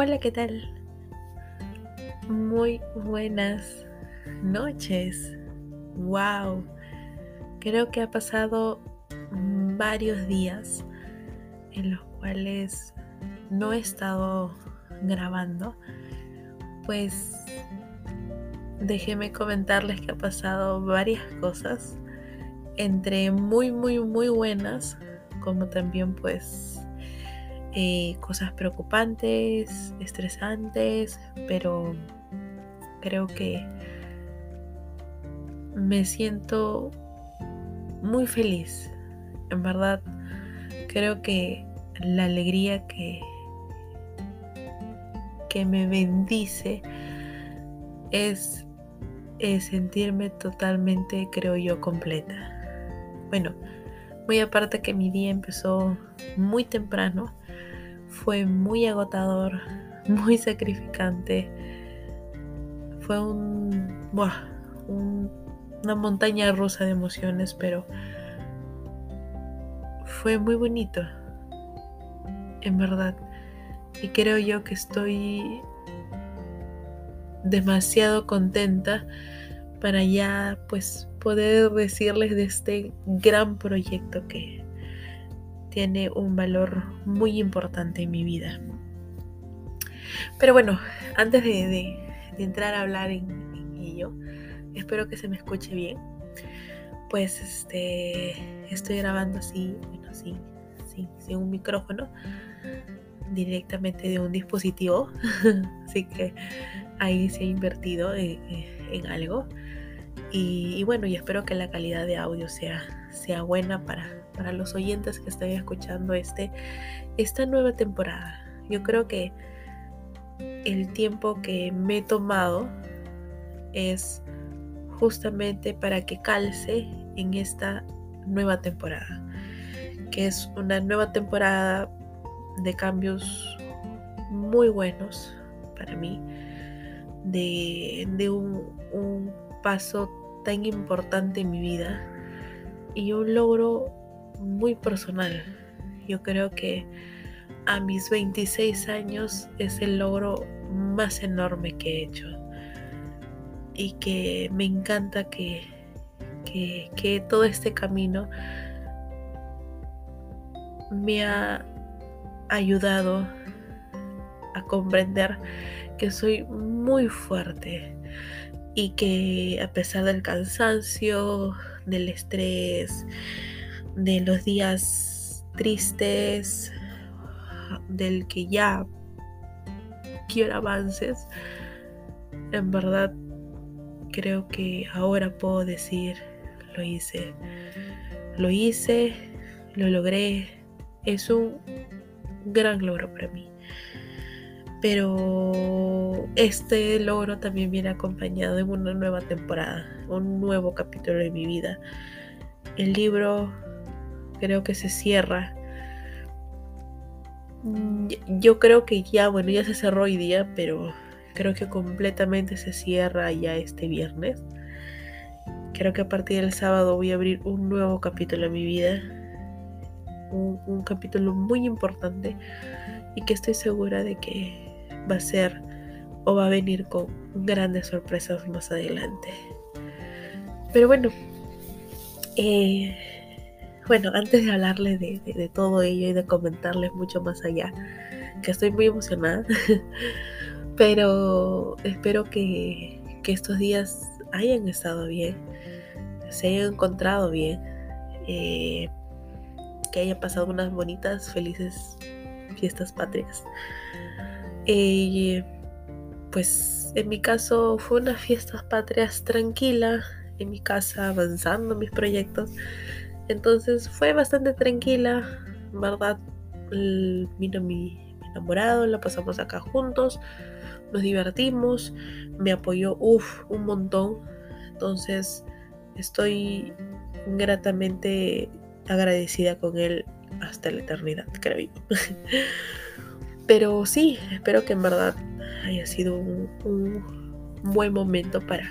Hola, ¿qué tal? Muy buenas noches. Wow. Creo que ha pasado varios días en los cuales no he estado grabando. Pues déjeme comentarles que ha pasado varias cosas entre muy muy muy buenas como también pues eh, cosas preocupantes, estresantes, pero creo que me siento muy feliz. En verdad, creo que la alegría que, que me bendice es, es sentirme totalmente, creo yo, completa. Bueno, muy aparte que mi día empezó muy temprano, fue muy agotador, muy sacrificante. Fue un, una montaña rusa de emociones, pero fue muy bonito, en verdad. Y creo yo que estoy demasiado contenta para ya pues poder decirles de este gran proyecto que tiene un valor muy importante en mi vida. Pero bueno, antes de, entrar a hablar en, ello, espero que se me escuche bien. Pues este estoy grabando así, bueno, sí, sí, sin un micrófono, directamente de un dispositivo. así que ahí se ha invertido en, algo. Y, bueno, y espero que la calidad de audio sea, sea buena para, para los oyentes que estén escuchando este, esta nueva temporada. Yo creo que el tiempo que me he tomado es justamente para que calce en esta nueva temporada, que es una nueva temporada de cambios muy buenos para mí, de, un, un paso tan importante en mi vida y un logro muy personal. Yo creo que a mis 26 años es el logro más enorme que he hecho y que me encanta que, que, todo este camino me ha ayudado a comprender que soy muy fuerte y que a pesar del cansancio, del estrés, de los días tristes, del que ya quiero avances, en verdad creo que ahora puedo decir, lo hice, lo hice, lo logré, es un gran logro para mí. Pero este logro también viene acompañado de una nueva temporada, un nuevo capítulo de mi vida. El libro creo que se cierra. Mm, yo creo que ya, bueno, ya se cerró hoy día, pero creo que completamente se cierra ya este viernes. Creo que a partir del sábado voy a abrir un nuevo capítulo en mi vida. Un, capítulo muy importante y que estoy segura de que va a ser o va a venir con grandes sorpresas más adelante. Pero bueno, eh, bueno, antes de hablarles de, todo ello y de comentarles mucho más allá, que estoy muy emocionada, pero espero que, estos días hayan estado bien, se hayan encontrado bien, eh, que hayan pasado unas bonitas, felices fiestas patrias. Eh, pues en mi caso fue unas fiestas patrias tranquila, en mi casa avanzando mis proyectos entonces fue bastante tranquila, ¿verdad? Vino mi, enamorado, la pasamos acá juntos, nos divertimos, me apoyó, uff, un montón. Entonces estoy gratamente agradecida con él hasta la eternidad, creo yo. Pero sí, espero que en verdad haya sido un buen momento para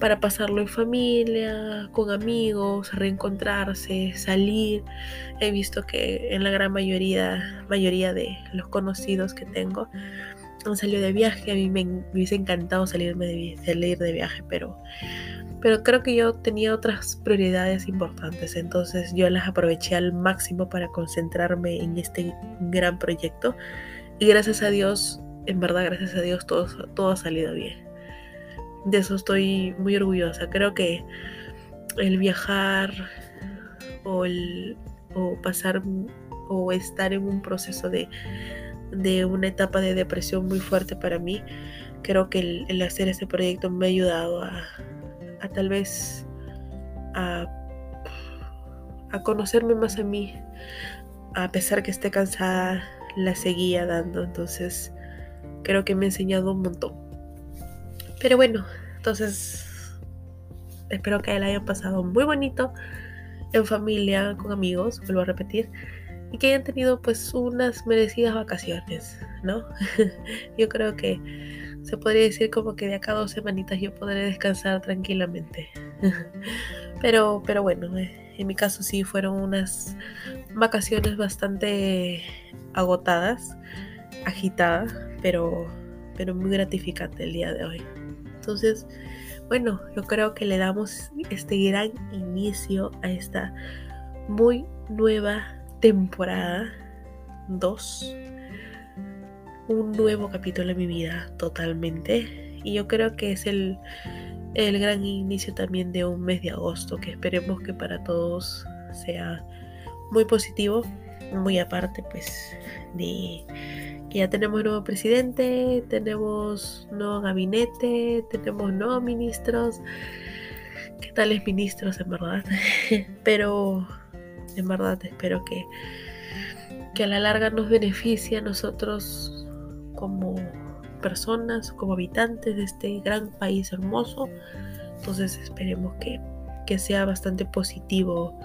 para pasarlo en familia, con amigos, reencontrarse, salir. He visto que en la gran mayoría, mayoría de los conocidos que tengo han salido de viaje. A mí me, hubiese encantado salirme salir de viaje, pero, pero creo que yo tenía otras prioridades importantes. Entonces yo las aproveché al máximo para concentrarme en este gran proyecto. Y gracias a Dios, en verdad, gracias a Dios, todo, todo ha salido bien. De eso estoy muy orgullosa. Creo que el viajar o, el, o pasar o estar en un proceso de, de una etapa de depresión muy fuerte para mí, creo que el, hacer este proyecto me ha ayudado a, a tal vez a, a, conocerme más a mí, a pesar que esté cansada, la seguía dando, entonces creo que me ha enseñado un montón. Pero bueno, entonces espero que la hayan pasado muy bonito en familia, con amigos, vuelvo a repetir y que hayan tenido pues unas merecidas vacaciones, ¿no? yo creo que se podría decir como que de acá a dos semanitas yo podré descansar tranquilamente. pero, pero bueno, eh, en mi caso sí fueron unas vacaciones bastante agotadas, agitadas, pero, pero muy gratificante el día de hoy. Entonces, bueno, yo creo que le damos este gran inicio a esta muy nueva temporada 2. Un nuevo capítulo en mi vida totalmente. Y yo creo que es el, el gran inicio también de un mes de agosto que esperemos que para todos sea muy positivo. Muy aparte pues de ya tenemos nuevo presidente, tenemos nuevo gabinete, tenemos nuevos ministros. ¿Qué tales ministros en verdad? Pero en verdad espero que, que a la larga nos beneficie a nosotros como personas, como habitantes de este gran país hermoso. Entonces esperemos que, que sea bastante positivo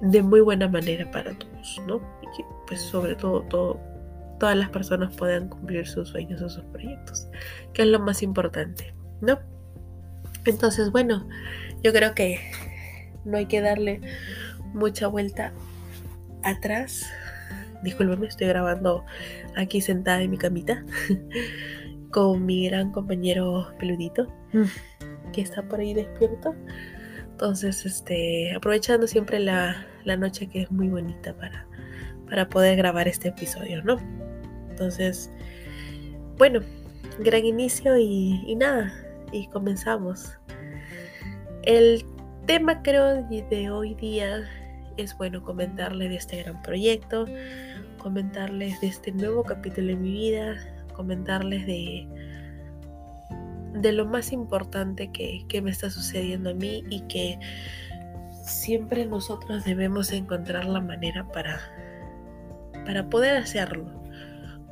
de muy buena manera para todos, ¿no? Y que pues sobre todo, todo todas las personas puedan cumplir sus sueños o sus proyectos, que es lo más importante, ¿no? Entonces, bueno, yo creo que no hay que darle mucha vuelta atrás. Disculpenme, estoy grabando aquí sentada en mi camita con mi gran compañero peludito que está por ahí despierto. Entonces, este, aprovechando siempre la, noche que es muy bonita para, para poder grabar este episodio, ¿no? Entonces, bueno, gran inicio y, nada, y comenzamos. El tema creo de hoy día es bueno comentarles de este gran proyecto, comentarles de este nuevo capítulo en mi vida, comentarles de, de lo más importante que, que me está sucediendo a mí y que siempre nosotros debemos encontrar la manera para, para poder hacerlo,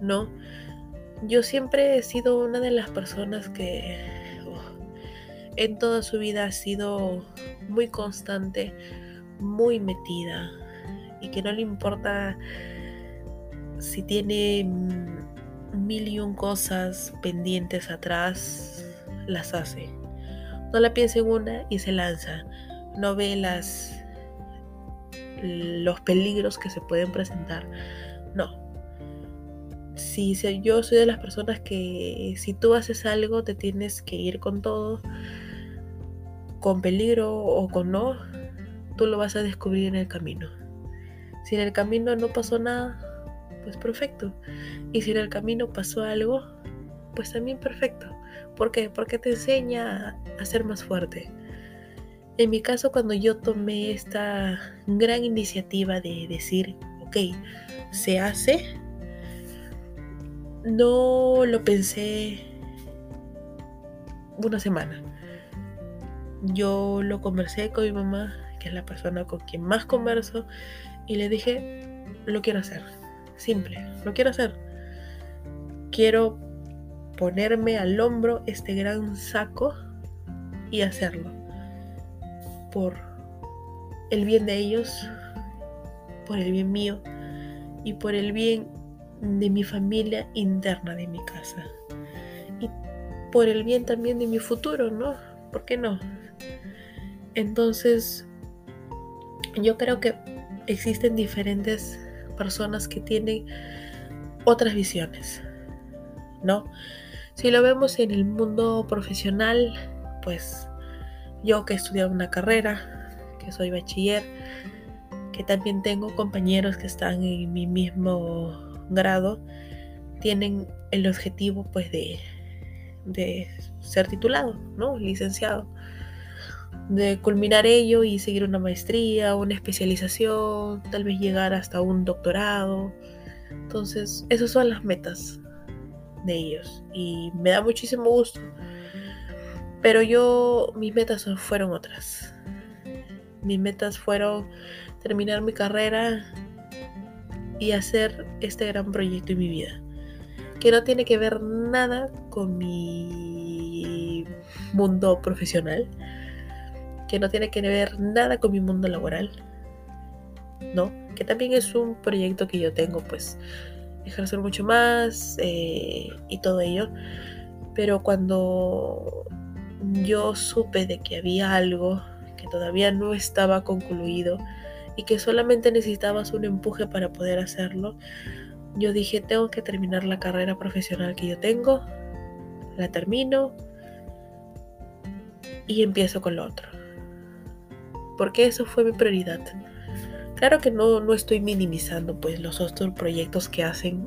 ¿no? Yo siempre he sido una de las personas que oh, en toda su vida ha sido muy constante, muy metida y que no le importa si tiene mil y un cosas pendientes atrás, las hace. No la piensa en una y se lanza. No ve las los peligros que se pueden presentar. No. Si yo soy de las personas que si tú haces algo te tienes que ir con todo, con peligro o con no, tú lo vas a descubrir en el camino. Si en el camino no pasó nada, pues perfecto. Y si en el camino pasó algo, pues también perfecto. ¿Por qué? Porque te enseña a ser más fuerte. En mi caso, cuando yo tomé esta gran iniciativa de decir, ok, se hace, no lo pensé una semana. Yo lo conversé con mi mamá que es la persona con quien más converso, y le dije, lo quiero hacer, simple, lo quiero hacer. Quiero ponerme al hombro este gran saco y hacerlo. Por el bien de ellos, por el bien mío y por el bien de mi familia interna de mi casa. Y por el bien también de mi futuro, ¿no? ¿Por qué no? Entonces yo creo que existen diferentes personas que tienen otras visiones, ¿no? Si lo vemos en el mundo profesional, pues yo que he estudiado una carrera, que soy bachiller, que también tengo compañeros que están en mi mismo grado, tienen el objetivo pues de, de ser titulado, ¿no? Licenciado. De culminar ello y seguir una maestría, una especialización, tal vez llegar hasta un doctorado. Entonces, esas son las metas de ellos y me da muchísimo gusto. Pero yo, mis metas fueron otras. Mis metas fueron terminar mi carrera y hacer este gran proyecto en mi vida. Que no tiene que ver nada con mi mundo profesional. Que no tiene que ver nada con mi mundo laboral. ¿No? Que también es un proyecto que yo tengo, pues, ejercer mucho más eh, y todo ello. Pero cuando yo supe de que había algo que todavía no estaba concluido y que solamente necesitabas un empuje para poder hacerlo, yo dije, tengo que terminar la carrera profesional que yo tengo, la termino y empiezo con lo otro. Porque eso fue mi prioridad. Claro que no, no estoy minimizando pues los otros proyectos que hacen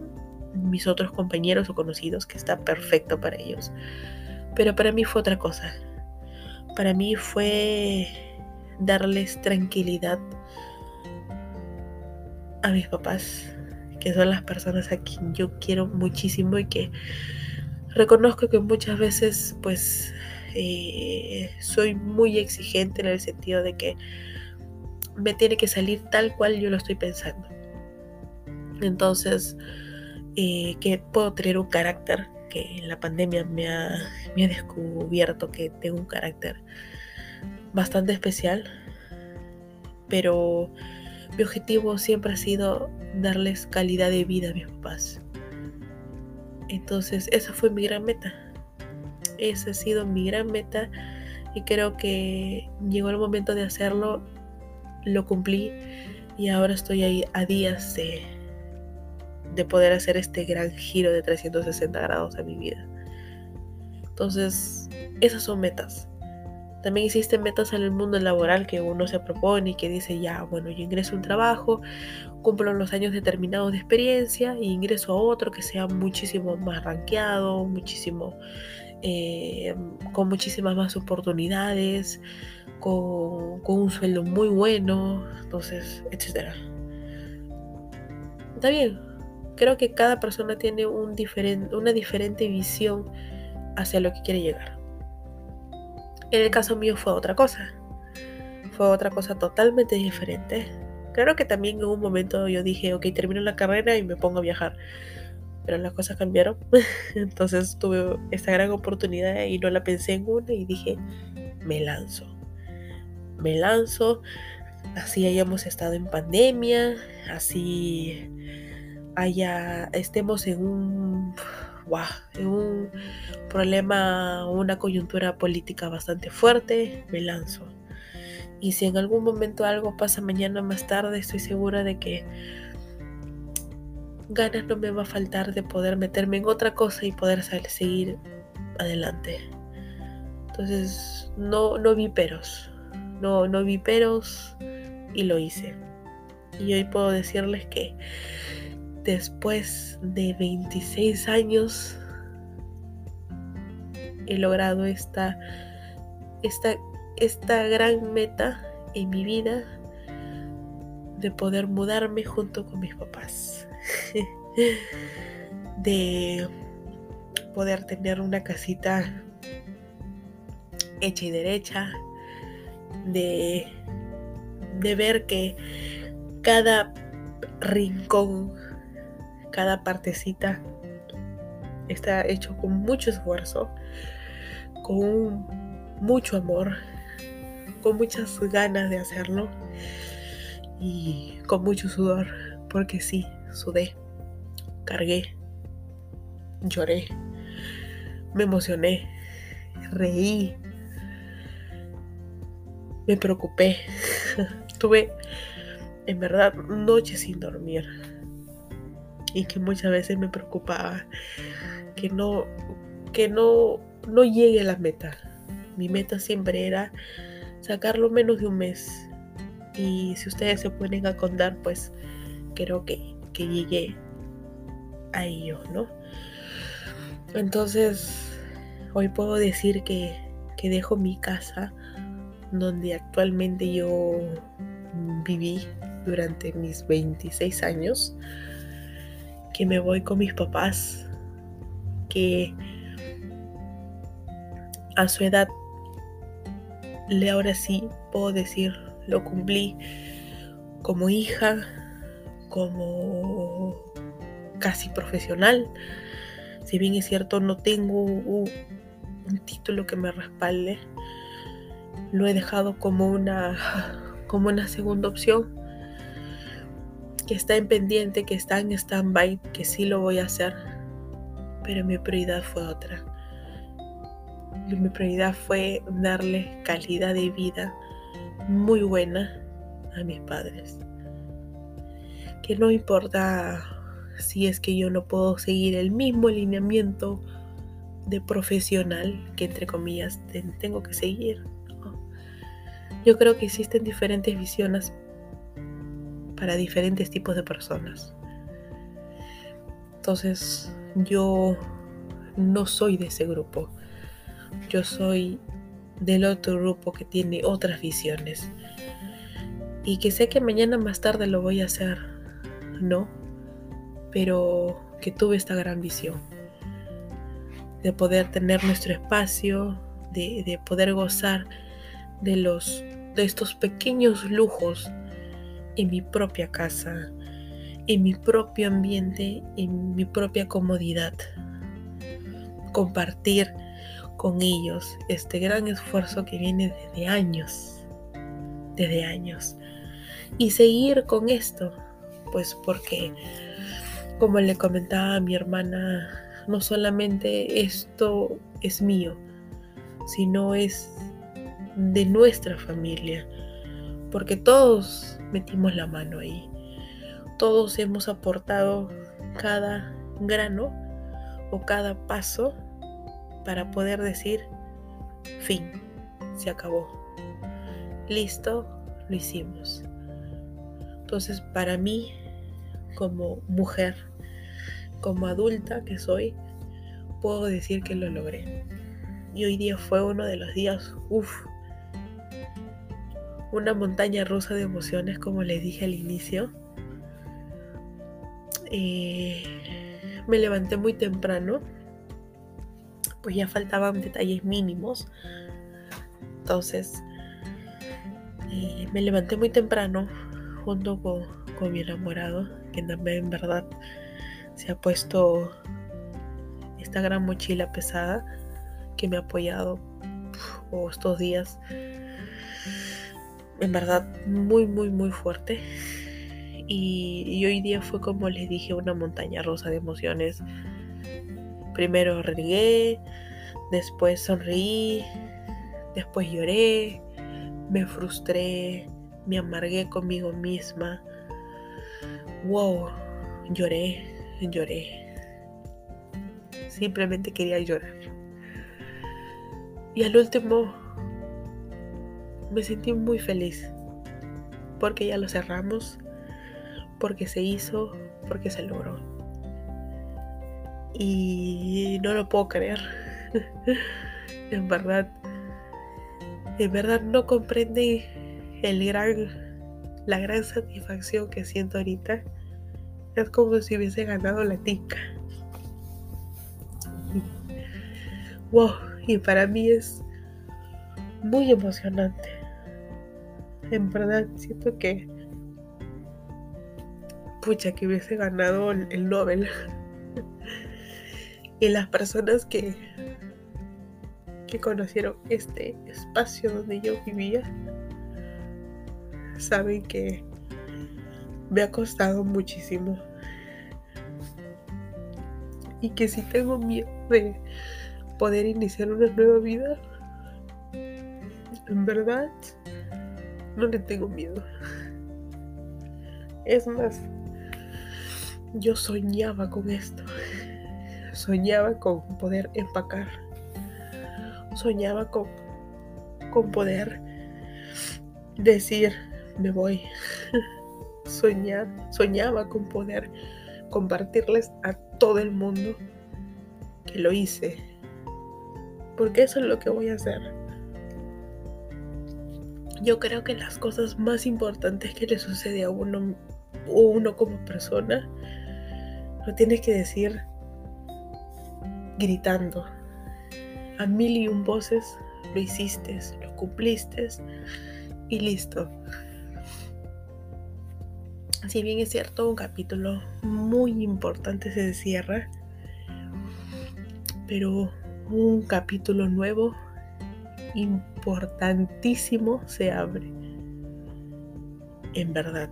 mis otros compañeros o conocidos, que está perfecto para ellos. Pero para mí fue otra cosa. Para mí fue darles tranquilidad a mis papás, que son las personas a quien yo quiero muchísimo y que reconozco que muchas veces pues eh, soy muy exigente en el sentido de que me tiene que salir tal cual yo lo estoy pensando. Entonces, eh, que puedo tener un carácter, que en la pandemia me ha, me ha descubierto que tengo un carácter bastante especial, pero mi objetivo siempre ha sido darles calidad de vida a mis papás. Entonces, esa fue mi gran meta. Esa ha sido mi gran meta y creo que llegó el momento de hacerlo lo cumplí y ahora estoy ahí a días de, de poder hacer este gran giro de 360 grados a mi vida. Entonces, esas son metas. También existen metas en el mundo laboral que uno se propone y que dice, ya, bueno, yo ingreso a un trabajo, cumplo los años determinados de experiencia e ingreso a otro que sea muchísimo más rankeado, muchísimo, eh, con muchísimas más oportunidades, con, un sueldo muy bueno, entonces, etc. Está bien, creo que cada persona tiene un una diferente visión hacia lo que quiere llegar. En el caso mío fue otra cosa, fue otra cosa totalmente diferente. Claro que también en un momento yo dije, ok, termino la carrera y me pongo a viajar. Pero las cosas cambiaron. Entonces tuve esta gran oportunidad y no la pensé en una y dije, me lanzo me lanzo, así hayamos estado en pandemia, así haya, estemos en un, en un problema, una coyuntura política bastante fuerte, me lanzo. Y si en algún momento algo pasa mañana más tarde, estoy segura de que ganas no me va a faltar de poder meterme en otra cosa y poder seguir adelante. Entonces, no, no vi peros no, no vi peros y lo hice. Y hoy puedo decirles que después de 26 años he logrado esta, esta, esta gran meta en mi vida de poder mudarme junto con mis papás. de poder tener una casita hecha y derecha, de, de ver que cada rincón, cada partecita está hecho con mucho esfuerzo, con mucho amor, con muchas ganas de hacerlo y con mucho sudor, porque sí, sudé, cargué, lloré, me emocioné, reí, me preocupé. Tuve en verdad noches sin dormir. Y que muchas veces me preocupaba que no, que no, no llegue a la meta. Mi meta siempre era sacarlo menos de un mes. Y si ustedes se ponen a contar, pues creo que, que llegué a ello, ¿no? Entonces, hoy puedo decir que, que dejo mi casa donde actualmente yo viví durante mis 26 años, que me voy con mis papás, que a su edad, le ahora sí puedo decir, lo cumplí como hija, como casi profesional. Si bien es cierto, no tengo un, título que me respalde, lo he dejado como una, como una segunda opción que está en pendiente, que está en stand-by, que sí lo voy a hacer, pero mi prioridad fue otra. Mi prioridad fue darle calidad de vida muy buena a mis padres. Que no importa si es que yo no puedo seguir el mismo alineamiento de profesional que entre comillas tengo que seguir. Yo creo que existen diferentes visiones para diferentes tipos de personas. Entonces yo no soy de ese grupo. Yo soy del otro grupo que tiene otras visiones. Y que sé que mañana más tarde lo voy a hacer, ¿no? Pero que tuve esta gran visión. De poder tener nuestro espacio, de, de poder gozar de los de estos pequeños lujos en mi propia casa, en mi propio ambiente, en mi propia comodidad. Compartir con ellos este gran esfuerzo que viene desde años, desde años. Y seguir con esto, pues porque, como le comentaba a mi hermana, no solamente esto es mío, sino es de nuestra familia, porque todos metimos la mano ahí, todos hemos aportado cada grano o cada paso para poder decir, fin, se acabó, listo, lo hicimos. Entonces, para mí, como mujer, como adulta que soy, puedo decir que lo logré. Y hoy día fue uno de los días, uff, una montaña rusa de emociones, como les dije al inicio. Me levanté muy temprano, pues ya faltaban detalles mínimos. Entonces, me levanté muy temprano junto con, con mi enamorado, que también en verdad se ha puesto esta gran mochila pesada que me ha apoyado estos días en verdad muy, muy, muy fuerte. Y, hoy día fue como les dije, una montaña rosa de emociones. Primero regué, después sonreí, después lloré, me frustré, me amargué conmigo misma. Wow, lloré, lloré. Simplemente quería llorar. Y al último me sentí muy feliz porque ya lo cerramos, porque se hizo, porque se logró. Y no lo puedo creer. en verdad, en verdad no comprende el gran, la gran satisfacción que siento ahorita. Es como si hubiese ganado la tica. Wow, y para mí es muy emocionante en verdad siento que pucha que hubiese ganado el Nobel. Y las personas que que conocieron este espacio donde yo vivía saben que me ha costado muchísimo. Y que si tengo miedo de poder iniciar una nueva vida en verdad no le tengo miedo. Es más, yo soñaba con esto. soñaba con poder empacar. Soñaba con, con poder decir, me voy. Soñar, soñaba con poder compartirles a todo el mundo que lo hice. Porque eso es lo que voy a hacer. Yo creo que las cosas más importantes que le sucede a uno o uno como persona lo tienes que decir gritando. A mil y un voces lo hiciste, lo cumpliste y listo. Si bien es cierto, un capítulo muy importante se cierra, pero un capítulo nuevo, importantísimo, se abre. En verdad.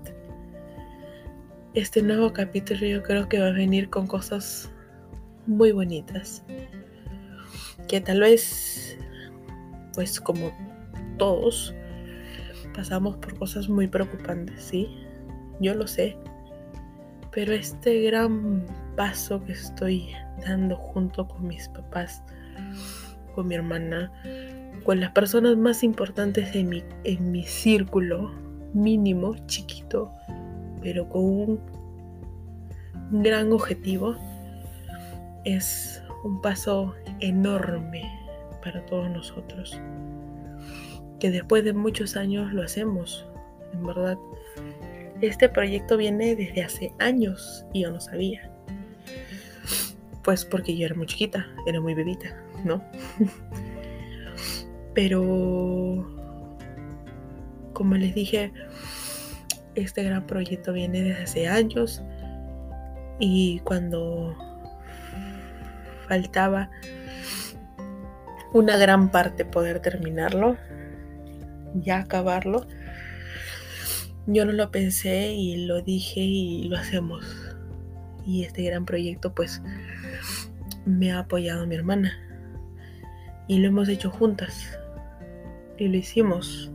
Este nuevo capítulo yo creo que va a venir con cosas muy bonitas. Que tal vez, pues como todos, pasamos por cosas muy preocupantes, ¿sí? yo lo sé, pero este gran paso que estoy dando junto con mis papás, con mi hermana, con las personas más importantes en mi, en mi círculo mínimo, chiquito, pero con un gran objetivo, es un paso enorme para todos nosotros. Que después de muchos años lo hacemos, en verdad. Este proyecto viene desde hace años y yo no sabía. Pues porque yo era muy chiquita, era muy bebita, ¿no? Pero, como les dije, este gran proyecto viene desde hace años y cuando faltaba una gran parte poder terminarlo, ya acabarlo, yo no lo pensé y lo dije y lo hacemos. Y este gran proyecto pues me ha apoyado mi hermana. Y lo hemos hecho juntas. Y lo hicimos.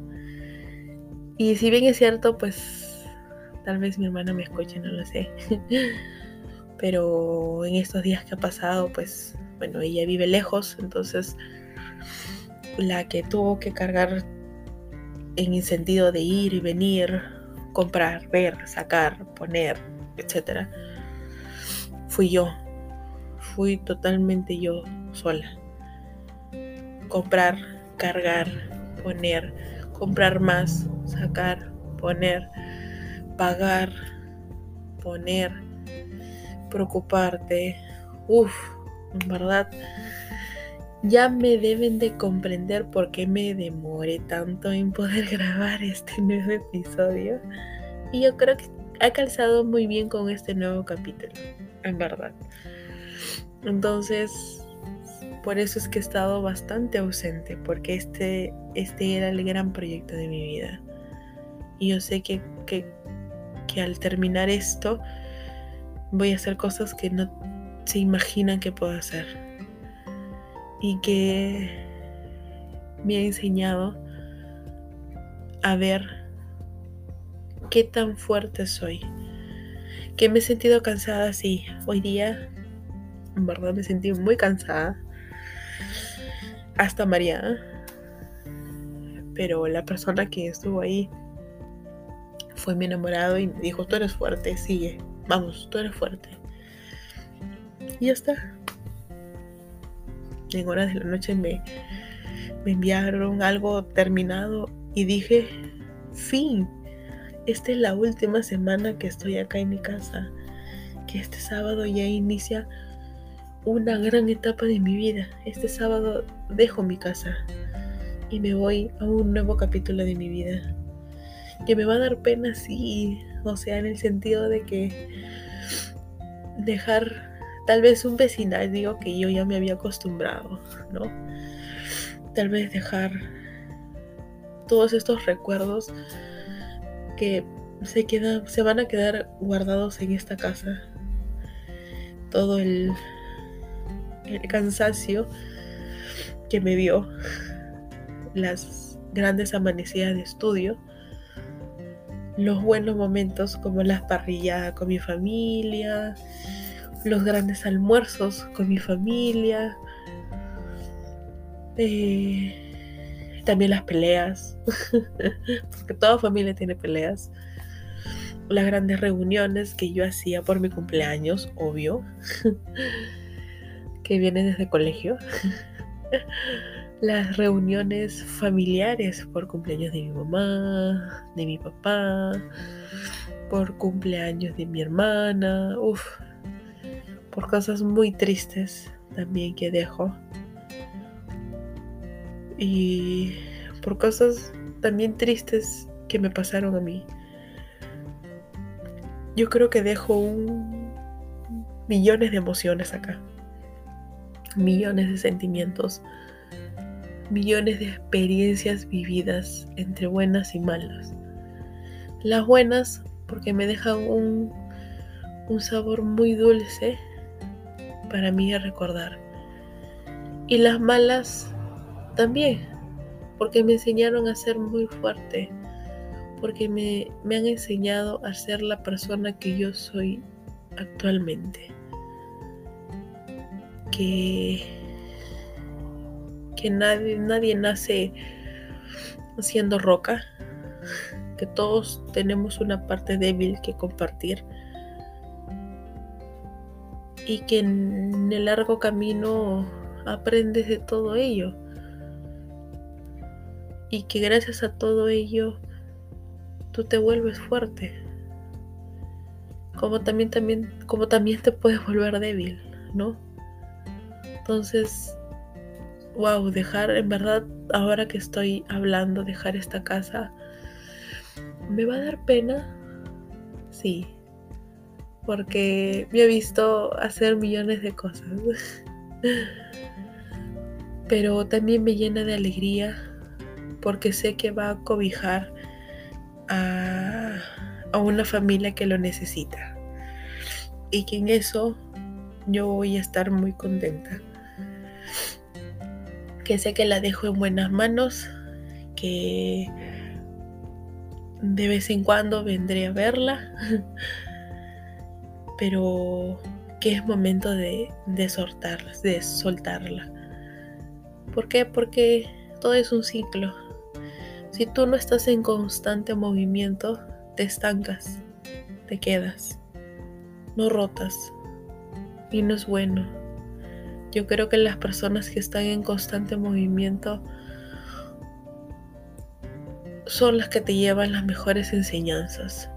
Y si bien es cierto, pues tal vez mi hermana me escuche, no lo sé. Pero en estos días que ha pasado, pues bueno, ella vive lejos, entonces la que tuvo que cargar en el sentido de ir y venir comprar, ver, sacar, poner, etc. Fui yo. Fui totalmente yo sola. Comprar, cargar, poner, comprar más, sacar, poner, pagar, poner, preocuparte. Uf, en verdad ya me deben de comprender por qué me demoré tanto en poder grabar este nuevo episodio. Y yo creo que ha calzado muy bien con este nuevo capítulo, en verdad. Entonces, por eso es que he estado bastante ausente, porque este, este era el gran proyecto de mi vida. Y yo sé que, que, que al terminar esto, voy a hacer cosas que no se imaginan que puedo hacer y que me ha enseñado a ver qué tan fuerte soy. Que me he sentido cansada, sí. Hoy día, en verdad, me sentí muy cansada. Hasta mareada. Pero la persona que estuvo ahí fue mi enamorado y me dijo, tú eres fuerte, sigue. Vamos, tú eres fuerte. Y ya está en horas de la noche me, me enviaron algo terminado y dije, fin, esta es la última semana que estoy acá en mi casa, que este sábado ya inicia una gran etapa de mi vida. Este sábado dejo mi casa y me voy a un nuevo capítulo de mi vida. Que me va a dar pena, sí, o sea, en el sentido de que dejar Tal vez un vecindario que yo ya me había acostumbrado, ¿no? Tal vez dejar todos estos recuerdos que se, quedan, se van a quedar guardados en esta casa. Todo el, el cansancio que me dio, las grandes amanecidas de estudio, los buenos momentos como las parrilladas con mi familia, los grandes almuerzos con mi familia, eh, también las peleas, porque toda familia tiene peleas, las grandes reuniones que yo hacía por mi cumpleaños, obvio, que viene desde colegio, las reuniones familiares por cumpleaños de mi mamá, de mi papá, por cumpleaños de mi hermana, uff, por cosas muy tristes también que dejo. Y por cosas también tristes que me pasaron a mí. Yo creo que dejo un millones de emociones acá. Millones de sentimientos. Millones de experiencias vividas entre buenas y malas. Las buenas porque me dejan un, sabor muy dulce para mí a recordar. Y las malas también, porque me enseñaron a ser muy fuerte, porque me han enseñado a ser la persona que yo soy actualmente. Que, que nadie, nadie nace siendo roca, que todos tenemos una parte débil que compartir y que en el largo camino aprendes de todo ello. Y que gracias a todo ello tú te vuelves fuerte. Como también también como también te puedes volver débil no entonces wow dejar en verdad ahora que estoy hablando dejar esta casa me va a dar pena sí porque me he visto hacer millones de cosas. Pero también me llena de alegría porque sé que va a cobijar a, a una familia que lo necesita. Y que en eso yo voy a estar muy contenta. Que sé que la dejo en buenas manos, que de vez en cuando vendré a verla pero que es momento de, de, de soltarla. ¿Por qué? Porque todo es un ciclo. Si tú no estás en constante movimiento, te estancas, te quedas, no rotas y no es bueno. Yo creo que las personas que están en constante movimiento son las que te llevan las mejores enseñanzas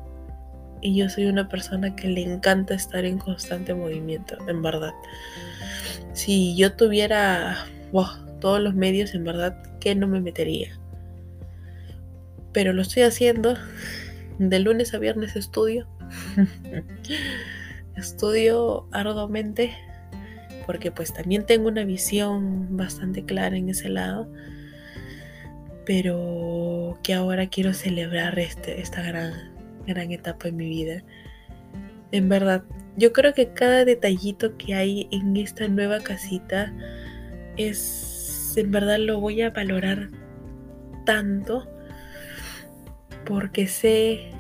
y yo soy una persona que le encanta estar en constante movimiento, en verdad. Si yo tuviera todos los medios, en verdad, que no me metería. Pero lo estoy haciendo. De lunes a viernes estudio. estudio arduamente porque pues también tengo una visión bastante clara en ese lado. Pero que ahora quiero celebrar este, esta gran gran etapa en mi vida. En verdad, yo creo que cada detallito que hay en esta nueva casita es, en verdad lo voy a valorar tanto porque sé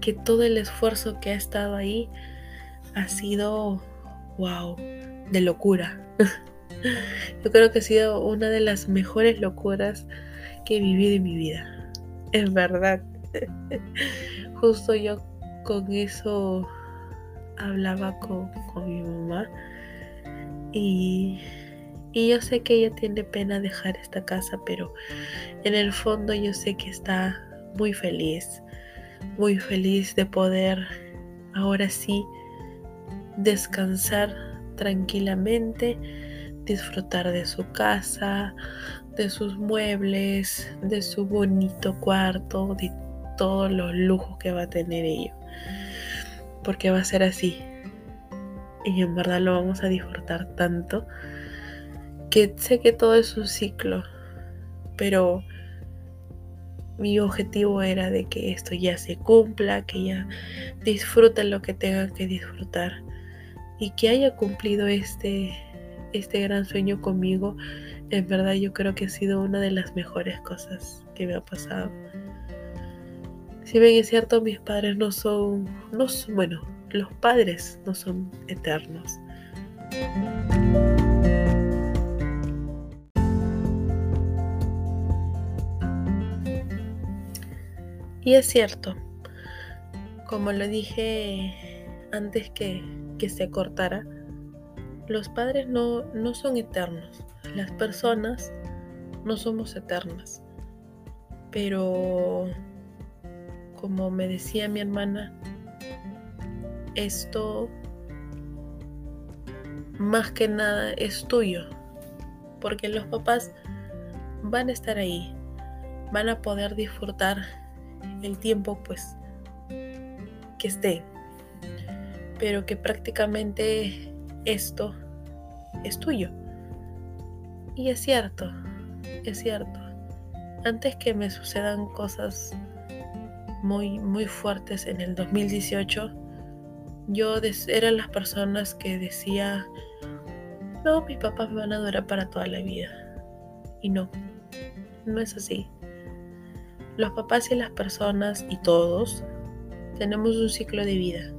que todo el esfuerzo que ha estado ahí ha sido, wow, de locura. Yo creo que ha sido una de las mejores locuras que he vivido en mi vida. En verdad. Justo yo con eso hablaba con, mi mamá y, y yo sé que ella tiene pena dejar esta casa, pero en el fondo yo sé que está muy feliz, muy feliz de poder ahora sí descansar tranquilamente, disfrutar de su casa, de sus muebles, de su bonito cuarto, de todos los lujos que va a tener ello. Porque va a ser así. Y en verdad lo vamos a disfrutar tanto. Que sé que todo es un ciclo. Pero mi objetivo era de que esto ya se cumpla, que ya disfruten lo que tengan que disfrutar. Y que haya cumplido este, este gran sueño conmigo. En verdad yo creo que ha sido una de las mejores cosas que me ha pasado Si bien es cierto, mis padres no son, no son, bueno, los padres no son eternos. Y es cierto, como lo dije antes que, que se cortara, los padres no, no son eternos. Las personas no somos eternas. Pero, como me decía mi hermana, esto más que nada es tuyo. Porque los papás van a estar ahí. Van a poder disfrutar el tiempo pues que esté. Pero que prácticamente esto es tuyo. Y es cierto, es cierto. Antes que me sucedan cosas muy, muy fuertes en el 2018, yo era las personas que decía, no, mis papás me van a durar para toda la vida. Y no, no es así. Los papás y las personas y todos tenemos un ciclo de vida.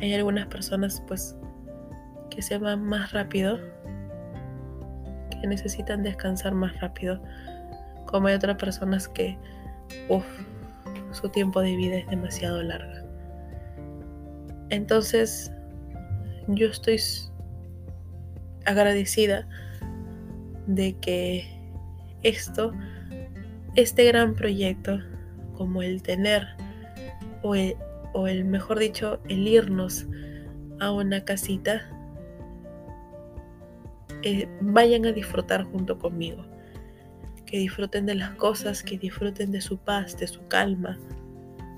Hay algunas personas pues que se van más rápido, que necesitan descansar más rápido, como hay otras personas que, uff, su tiempo de vida es demasiado larga. Entonces, yo estoy agradecida de que esto este gran proyecto, como el tener, o el, mejor dicho, el irnos a una casita, eh, vayan a disfrutar junto conmigo. Que disfruten de las cosas, que disfruten de su paz, de su calma,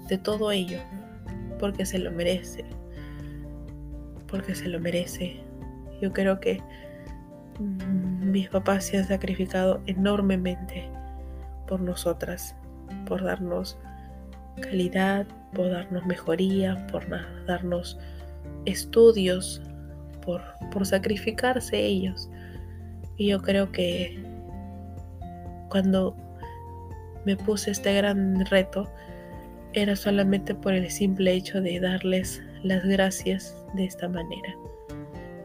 de todo ello, porque se lo merece. Porque se lo merece. Yo creo que mm, mis papás se han sacrificado enormemente por nosotras, por darnos calidad, por darnos mejoría, por darnos estudios, por, por sacrificarse ellos. Y yo creo que cuando me puse este gran reto, era solamente por el simple hecho de darles las gracias de esta manera,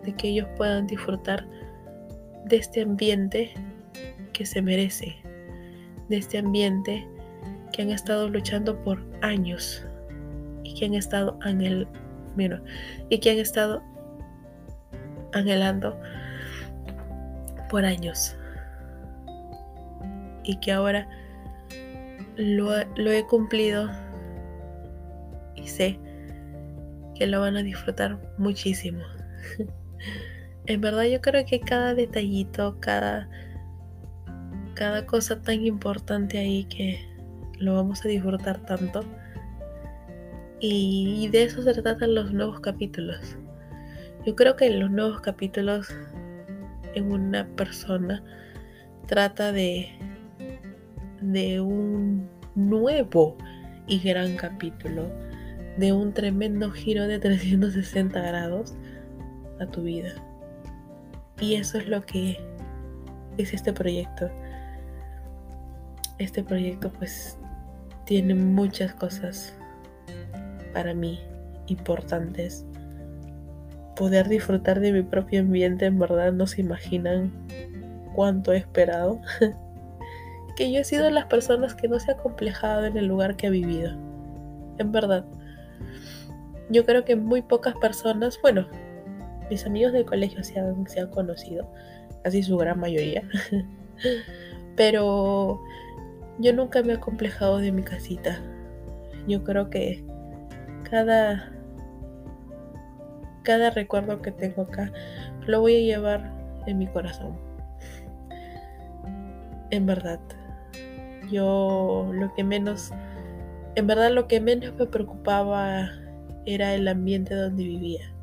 de que ellos puedan disfrutar de este ambiente que se merece, de este ambiente que han estado luchando por años que han estado anhel, y que han estado anhelando por años y que ahora lo, lo he cumplido y sé que lo van a disfrutar muchísimo. en verdad yo creo que cada detallito, cada cada cosa tan importante ahí que lo vamos a disfrutar tanto. Y de eso se tratan los nuevos capítulos. Yo creo que los nuevos capítulos en una persona trata de, de un nuevo y gran capítulo, de un tremendo giro de 360 grados a tu vida. Y eso es lo que es este proyecto este proyecto pues tiene muchas cosas para mí importantes. Poder disfrutar de mi propio ambiente, en verdad no se imaginan cuánto he esperado. que yo he sido de las personas que no se ha complejado en el lugar que ha vivido. En verdad. Yo creo que muy pocas personas, bueno, mis amigos del colegio se han, se han conocido, casi su gran mayoría. Pero yo nunca me he complejado de mi casita. Yo creo que cada cada recuerdo que tengo acá lo voy a llevar en mi corazón. En verdad. Yo lo que menos en verdad lo que menos me preocupaba era el ambiente donde vivía.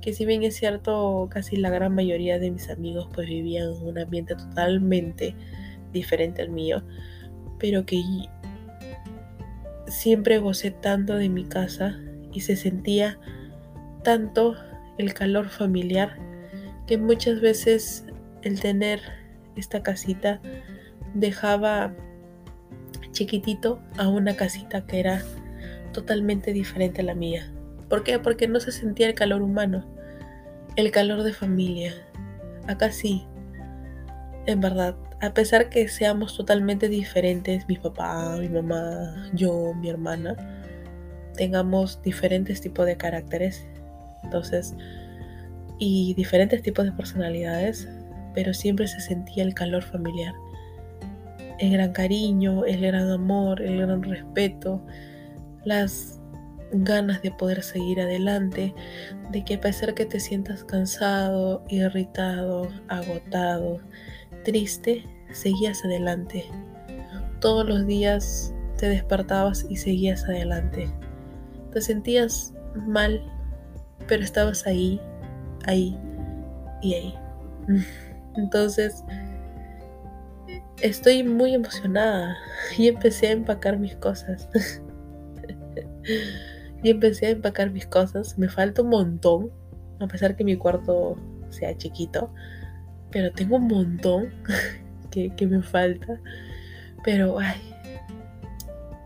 Que si bien es cierto, casi la gran mayoría de mis amigos pues vivían en un ambiente totalmente diferente al mío pero que siempre gocé tanto de mi casa y se sentía tanto el calor familiar que muchas veces el tener esta casita dejaba chiquitito a una casita que era totalmente diferente a la mía. ¿Por qué? Porque no se sentía el calor humano, el calor de familia. Acá sí, en verdad, a pesar que seamos totalmente diferentes, mi papá, mi mamá, yo, mi hermana, tengamos diferentes tipos de caracteres, entonces, y diferentes tipos de personalidades, pero siempre se sentía el calor familiar. El gran cariño, el gran amor, el gran respeto, las ganas de poder seguir adelante, de que a pesar que te sientas cansado, irritado, agotado, triste, seguías adelante. Todos los días te despertabas y seguías adelante. Te sentías mal, pero estabas ahí, ahí y ahí. Entonces, estoy muy emocionada y empecé a empacar mis cosas. y empecé a empacar mis cosas. Me falta un montón, a pesar que mi cuarto sea chiquito, pero tengo un montón que, me falta. Pero, ay,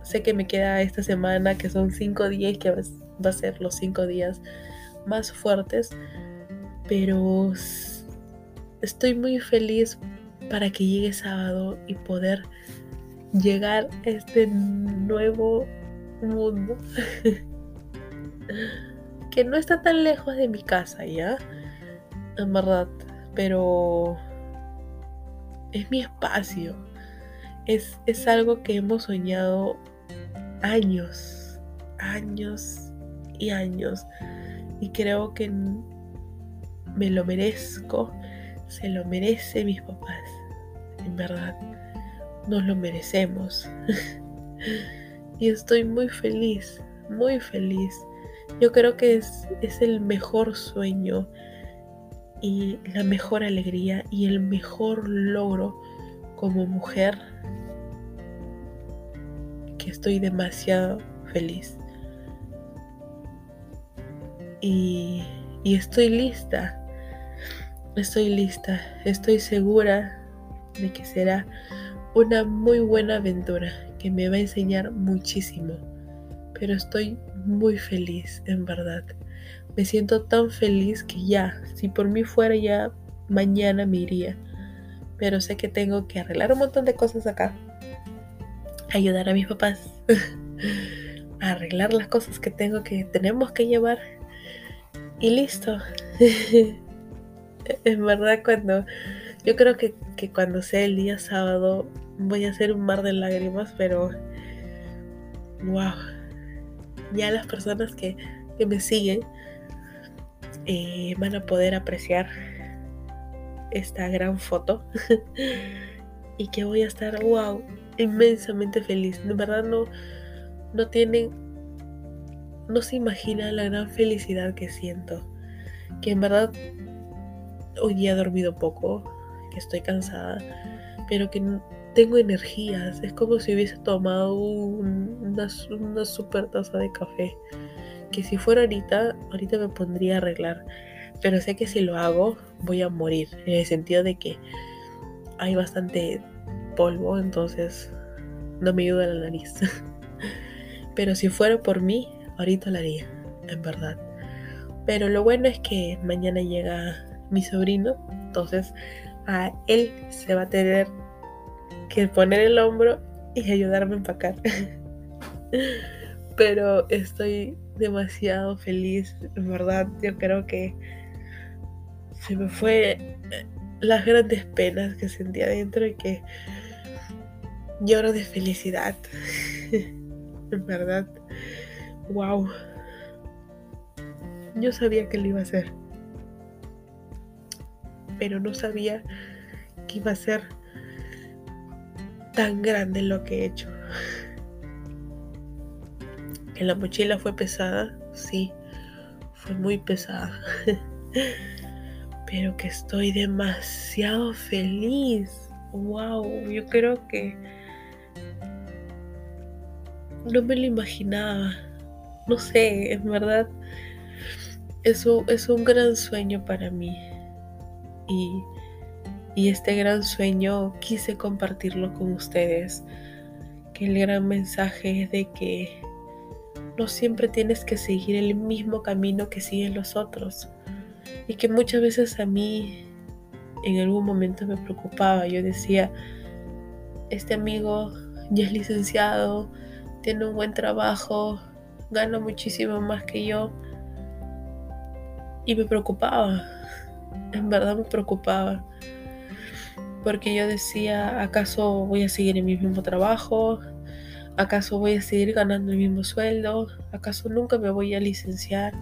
sé que me queda esta semana, que son cinco días, que va a ser los cinco días más fuertes, pero estoy muy feliz para que llegue sábado y poder llegar a este nuevo mundo que no está tan lejos de mi casa ya en verdad pero es mi espacio es, es algo que hemos soñado años años y años y creo que me lo merezco se lo merece mis papás. En verdad, nos lo merecemos. y estoy muy feliz, muy feliz. Yo creo que es, es el mejor sueño y la mejor alegría y el mejor logro como mujer que estoy demasiado feliz. Y, y estoy lista Estoy lista, estoy segura de que será una muy buena aventura que me va a enseñar muchísimo. Pero estoy muy feliz, en verdad. Me siento tan feliz que ya, si por mí fuera ya, mañana me iría. Pero sé que tengo que arreglar un montón de cosas acá. Ayudar a mis papás. arreglar las cosas que tengo que tenemos que llevar. Y listo. en verdad cuando yo creo que, cuando sea el día sábado voy a hacer un mar de lágrimas, pero wow, ya las personas que, me siguen van a poder apreciar esta gran foto y que voy a estar wow, inmensamente feliz. De verdad no, no tienen, no se imaginan la gran felicidad que siento. Que en verdad hoy día he dormido poco, que estoy cansada, pero que tengo energías. Es como si hubiese tomado una, una super taza de café. Que si fuera ahorita, ahorita me pondría a arreglar. Pero sé que si lo hago, voy a morir. En el sentido de que hay bastante polvo, entonces no me ayuda la nariz. Pero si fuera por mí, ahorita lo haría, en verdad. Pero lo bueno es que mañana llega mi sobrino, entonces a él se va a tener que poner el hombro y ayudarme a empacar. Pero estoy demasiado feliz, en verdad, yo creo que se me fue las grandes penas que sentía dentro y que lloro de felicidad. en verdad, wow. Yo sabía que lo iba a hacer pero no sabía que iba a ser tan grande lo que he hecho. La mochila fue pesada, sí, fue muy pesada. pero que estoy demasiado feliz. Wow, yo creo que no me lo imaginaba. No sé, en verdad, eso es un gran sueño para mí y, este gran sueño quise compartirlo con ustedes. que el gran mensaje es de que no siempre tienes que seguir el mismo camino que siguen los otros. Y que muchas veces a mí en algún momento me preocupaba. Yo decía, este amigo ya es licenciado, tiene un buen trabajo, gana muchísimo más que yo. Y me preocupaba, en verdad me preocupaba. Porque yo decía, ¿acaso voy a seguir en mi mismo trabajo? ¿Acaso voy a seguir ganando el mismo sueldo? ¿Acaso nunca me voy a licenciar?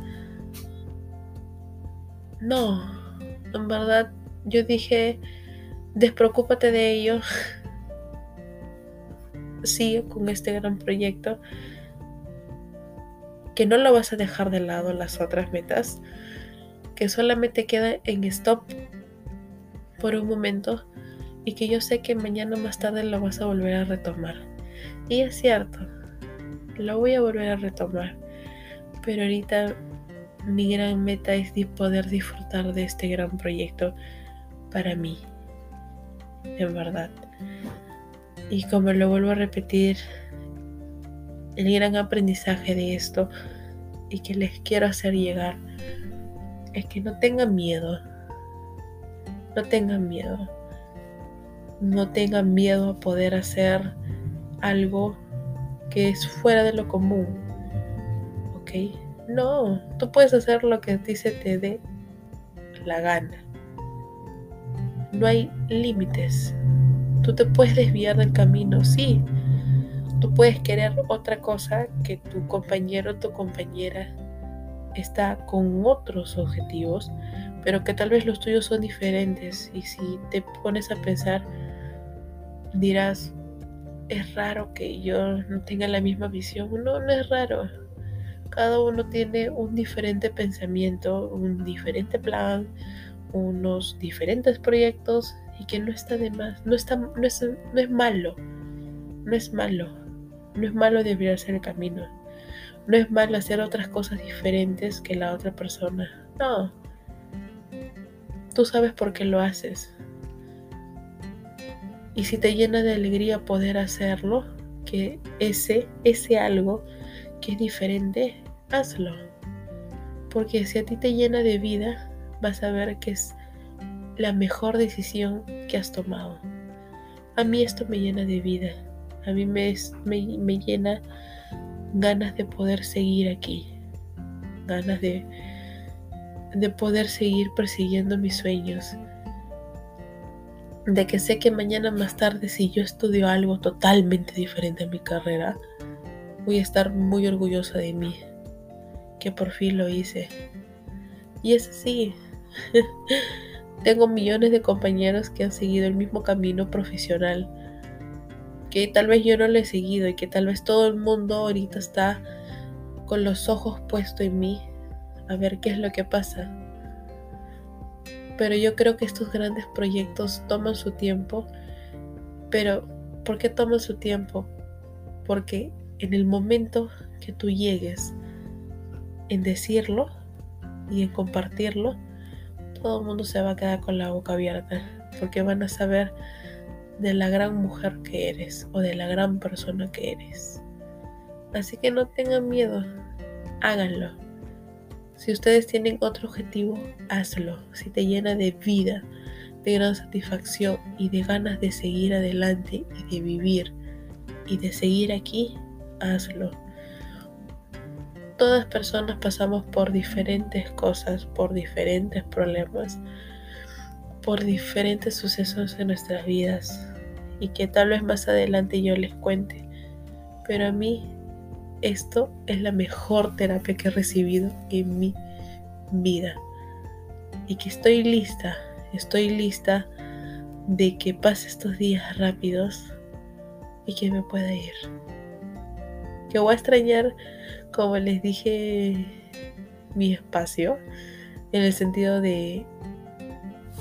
No, en verdad yo dije, despreocúpate de ello. Sigue con este gran proyecto. Que no lo vas a dejar de lado las otras metas. Que solamente queda en stop por un momento. Y que yo sé que mañana más tarde lo vas a volver a retomar. Y es cierto, lo voy a volver a retomar. Pero ahorita mi gran meta es poder disfrutar de este gran proyecto para mí. En verdad. Y como lo vuelvo a repetir, el gran aprendizaje de esto y que les quiero hacer llegar es que no tengan miedo. No tengan miedo. No tengan miedo a poder hacer algo que es fuera de lo común. ¿Ok? No, tú puedes hacer lo que a ti se te dé la gana. No hay límites. Tú te puedes desviar del camino, sí. Tú puedes querer otra cosa que tu compañero o tu compañera está con otros objetivos, pero que tal vez los tuyos son diferentes. Y si te pones a pensar, dirás, es raro que yo no tenga la misma visión. No, no es raro. Cada uno tiene un diferente pensamiento, un diferente plan, unos diferentes proyectos y que no está de más, no, está, no, es, no es malo, no es malo, no es malo desviarse el camino, no es malo hacer otras cosas diferentes que la otra persona, no, tú sabes por qué lo haces, y si te llena de alegría poder hacerlo, que ese, ese algo que es diferente, hazlo. Porque si a ti te llena de vida, vas a ver que es la mejor decisión que has tomado. A mí esto me llena de vida. A mí me, me, me llena ganas de poder seguir aquí. Ganas de, de poder seguir persiguiendo mis sueños de que sé que mañana más tarde si yo estudio algo totalmente diferente a mi carrera, voy a estar muy orgullosa de mí, que por fin lo hice. Y es así. Tengo millones de compañeros que han seguido el mismo camino profesional, que tal vez yo no lo he seguido y que tal vez todo el mundo ahorita está con los ojos puestos en mí a ver qué es lo que pasa pero yo creo que estos grandes proyectos toman su tiempo. Pero, ¿por qué toman su tiempo? Porque en el momento que tú llegues en decirlo y en compartirlo, todo el mundo se va a quedar con la boca abierta, porque van a saber de la gran mujer que eres o de la gran persona que eres. Así que no tengan miedo, háganlo. Si ustedes tienen otro objetivo, hazlo. Si te llena de vida, de gran satisfacción y de ganas de seguir adelante y de vivir y de seguir aquí, hazlo. Todas personas pasamos por diferentes cosas, por diferentes problemas, por diferentes sucesos en nuestras vidas y que tal vez más adelante yo les cuente. Pero a mí esto es la mejor terapia que he recibido en mi vida. Y que estoy lista, estoy lista de que pase estos días rápidos y que me pueda ir. Que voy a extrañar, como les dije, mi espacio, en el sentido de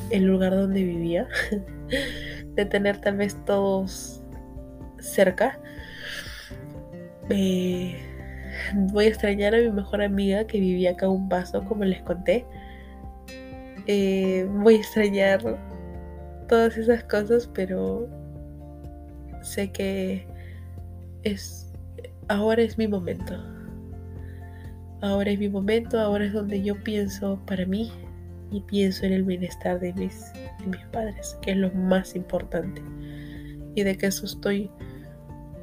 el lugar donde vivía, de tener tal vez todos cerca. Voy a extrañar a mi mejor amiga que vivía acá un paso, como les conté. Eh, voy a extrañar todas esas cosas, pero sé que es, ahora es mi momento. Ahora es mi momento, ahora es donde yo pienso para mí y pienso en el bienestar de mis, de mis padres, que es lo más importante. Y de que eso estoy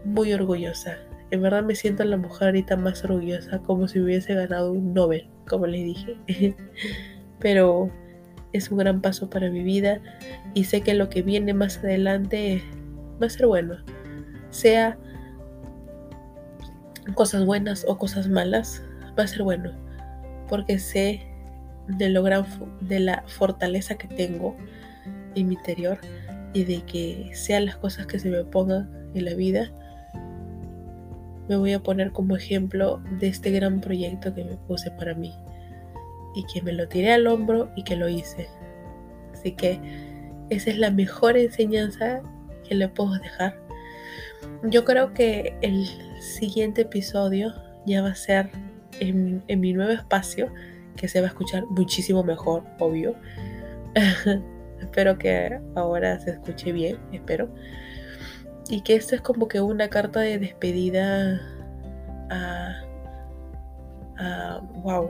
muy orgullosa. En verdad me siento la mujer ahorita más orgullosa, como si hubiese ganado un Nobel, como les dije. Pero es un gran paso para mi vida y sé que lo que viene más adelante va a ser bueno. Sea cosas buenas o cosas malas, va a ser bueno. Porque sé de, lo gran, de la fortaleza que tengo en mi interior y de que sean las cosas que se me pongan en la vida, me voy a poner como ejemplo de este gran proyecto que me puse para mí y que me lo tiré al hombro y que lo hice. Así que esa es la mejor enseñanza que le puedo dejar. Yo creo que el siguiente episodio ya va a ser en, en mi nuevo espacio, que se va a escuchar muchísimo mejor, obvio. espero que ahora se escuche bien, espero. Y que esto es como que una carta de despedida a, a wow,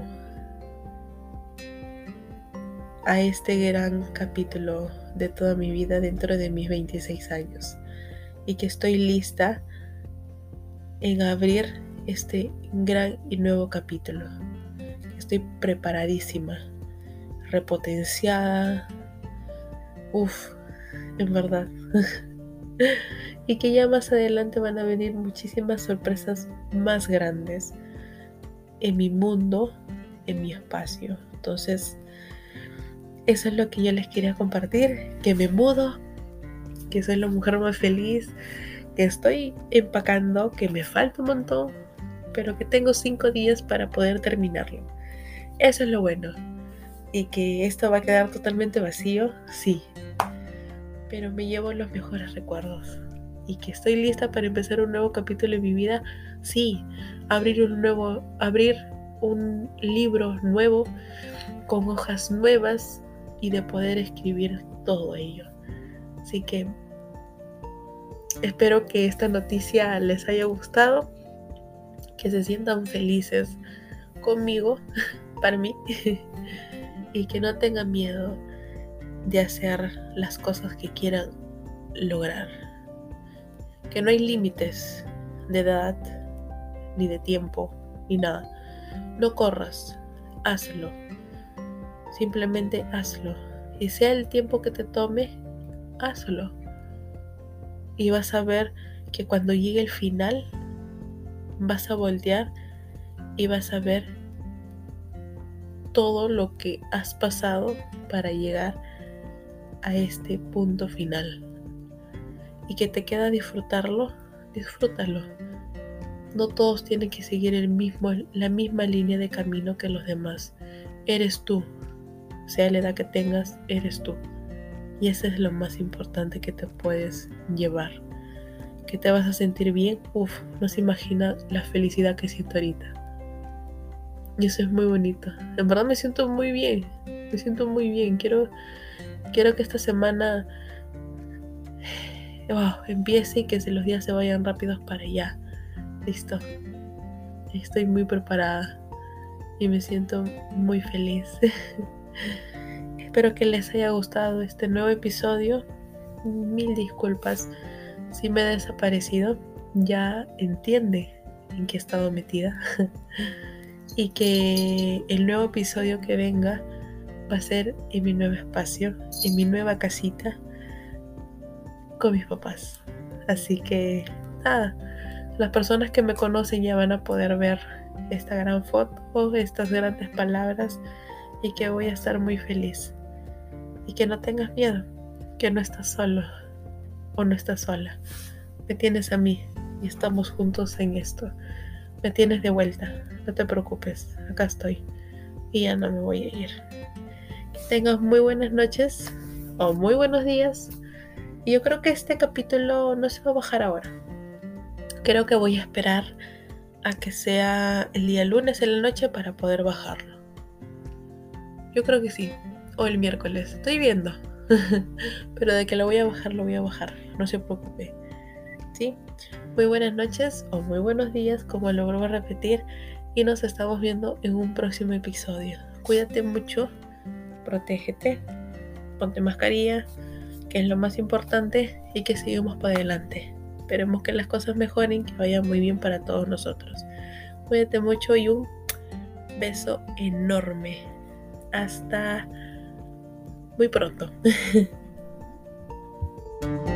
a este gran capítulo de toda mi vida dentro de mis 26 años y que estoy lista en abrir este gran y nuevo capítulo. Estoy preparadísima, repotenciada, uff, en verdad. y que ya más adelante van a venir muchísimas sorpresas más grandes en mi mundo, en mi espacio. Entonces, eso es lo que yo les quería compartir, que me mudo, que soy la mujer más feliz, que estoy empacando, que me falta un montón, pero que tengo cinco días para poder terminarlo. Eso es lo bueno. Y que esto va a quedar totalmente vacío, sí. Pero me llevo los mejores recuerdos. Y que estoy lista para empezar un nuevo capítulo en mi vida, sí. Abrir un nuevo, abrir un libro nuevo con hojas nuevas y de poder escribir todo ello. Así que espero que esta noticia les haya gustado, que se sientan felices conmigo, para mí, y que no tengan miedo de hacer las cosas que quieran lograr. Que no hay límites de edad, ni de tiempo, ni nada. No corras, hazlo Simplemente hazlo. Y sea el tiempo que te tome, hazlo. Y vas a ver que cuando llegue el final, vas a voltear y vas a ver todo lo que has pasado para llegar a este punto final. Y que te queda disfrutarlo, disfrútalo. No todos tienen que seguir el mismo, la misma línea de camino que los demás. Eres tú sea la edad que tengas, eres tú. Y eso es lo más importante que te puedes llevar. Que te vas a sentir bien, uff, no se imagina la felicidad que siento ahorita. Y eso es muy bonito. En verdad me siento muy bien. Me siento muy bien. Quiero, quiero que esta semana empiece y que los días se vayan rápidos para allá. Listo. Estoy muy preparada y me siento muy feliz. Espero que les haya gustado este nuevo episodio. Mil disculpas si me he desaparecido. Ya entiende en qué he estado metida. y que el nuevo episodio que venga va a ser en mi nuevo espacio, en mi nueva casita con mis papás. Así que nada, las personas que me conocen ya van a poder ver esta gran foto, estas grandes palabras y que voy a estar muy feliz. Y que no tengas miedo, que no estás solo o no estás sola. Me tienes a mí y estamos juntos en esto. Me tienes de vuelta, no te preocupes, acá estoy y ya no me voy a ir. Tengas muy buenas noches o muy buenos días. Y yo creo que este capítulo no se va a bajar ahora. Creo que voy a esperar a que sea el día lunes en la noche para poder bajarlo. Yo creo que sí. O el miércoles. Estoy viendo. Pero de que lo voy a bajar, lo voy a bajar. No se preocupe. ¿Sí? Muy buenas noches o muy buenos días, como lo vuelvo a repetir, y nos estamos viendo en un próximo episodio. Cuídate mucho, protégete, ponte mascarilla, que es lo más importante, y que sigamos para adelante. Esperemos que las cosas mejoren, que vayan muy bien para todos nosotros. Cuídate mucho y un beso enorme. Hasta muy pronto.